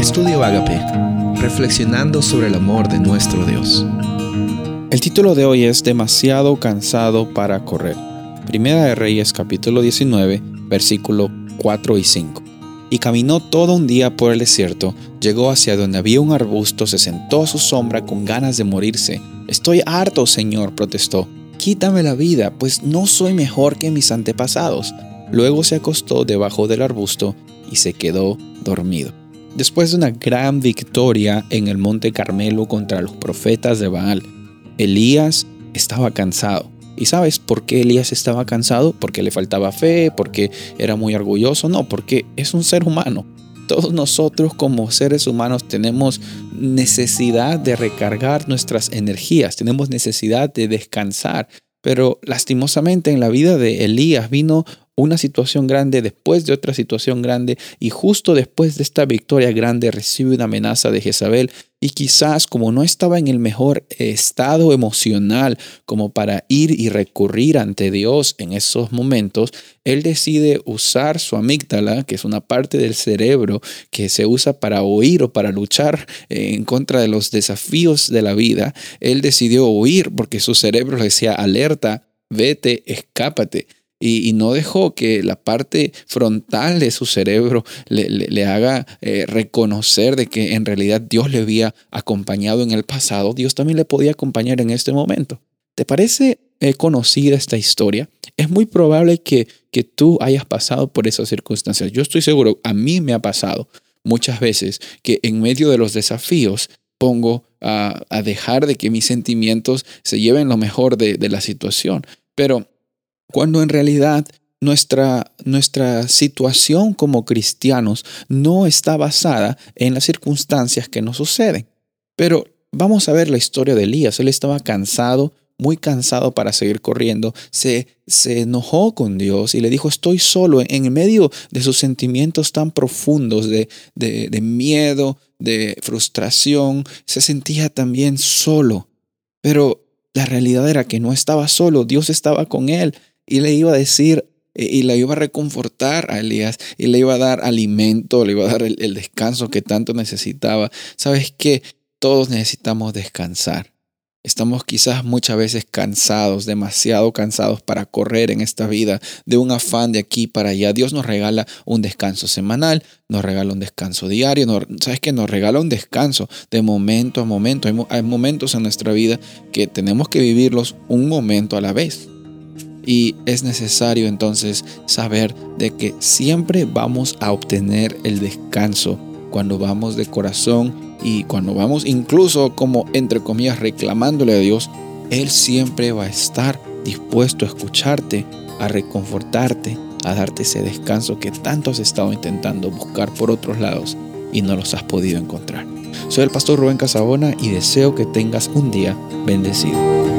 Estudio Agape, reflexionando sobre el amor de nuestro Dios. El título de hoy es Demasiado cansado para correr. Primera de Reyes capítulo 19, versículo 4 y 5. Y caminó todo un día por el desierto, llegó hacia donde había un arbusto, se sentó a su sombra con ganas de morirse. Estoy harto, Señor, protestó. Quítame la vida, pues no soy mejor que mis antepasados. Luego se acostó debajo del arbusto y se quedó dormido. Después de una gran victoria en el monte Carmelo contra los profetas de Baal, Elías estaba cansado. ¿Y sabes por qué Elías estaba cansado? Porque le faltaba fe, porque era muy orgulloso. No, porque es un ser humano. Todos nosotros como seres humanos tenemos necesidad de recargar nuestras energías, tenemos necesidad de descansar. Pero lastimosamente en la vida de Elías vino una situación grande después de otra situación grande y justo después de esta victoria grande recibe una amenaza de Jezabel y quizás como no estaba en el mejor estado emocional como para ir y recurrir ante Dios en esos momentos, él decide usar su amígdala, que es una parte del cerebro que se usa para oír o para luchar en contra de los desafíos de la vida. Él decidió huir porque su cerebro le decía alerta, vete, escápate y, no dejó que la parte frontal de su cerebro le, haga eh, reconocer de que en realidad Dios le había acompañado en el pasado, Dios también le podía acompañar en este momento. ¿Te parece conocida esta historia? Es muy probable que, que tú hayas pasado por esas circunstancias. Yo estoy seguro, a mí me ha pasado muchas veces que en medio de los desafíos pongo a, dejar de que mis sentimientos se lleven lo mejor de, de la situación. Pero cuando en realidad nuestra, nuestra situación como cristianos no está basada en las circunstancias que nos suceden. Pero vamos a ver la historia de Elías. Él estaba cansado, muy cansado para seguir corriendo. Se, se enojó con Dios y le dijo, estoy solo en medio de sus sentimientos tan profundos de, de, de miedo, de frustración. Se sentía también solo. Pero la realidad era que no estaba solo, Dios estaba con él y le iba a decir eh, y le iba a reconfortar a Elías y le iba a dar alimento, le iba a dar el, descanso que tanto necesitaba. ¿Sabes qué? Todos necesitamos descansar. Estamos quizás muchas veces cansados, demasiado cansados para correr en esta vida de un afán de aquí para allá. Dios nos regala un descanso semanal, nos regala un descanso diario, ¿sabes qué? Nos regala un descanso de momento a momento. hay momentos en nuestra vida que tenemos que vivirlos un momento a la vez. Y es necesario entonces saber de que siempre vamos a obtener el descanso cuando vamos de corazón y cuando vamos incluso como entre comillas reclamándole a Dios, Él siempre va a estar dispuesto a escucharte, a reconfortarte, a darte ese descanso que tanto has estado intentando buscar por otros lados y no los has podido encontrar. Soy el pastor Rubén Casabona y deseo que tengas un día bendecido.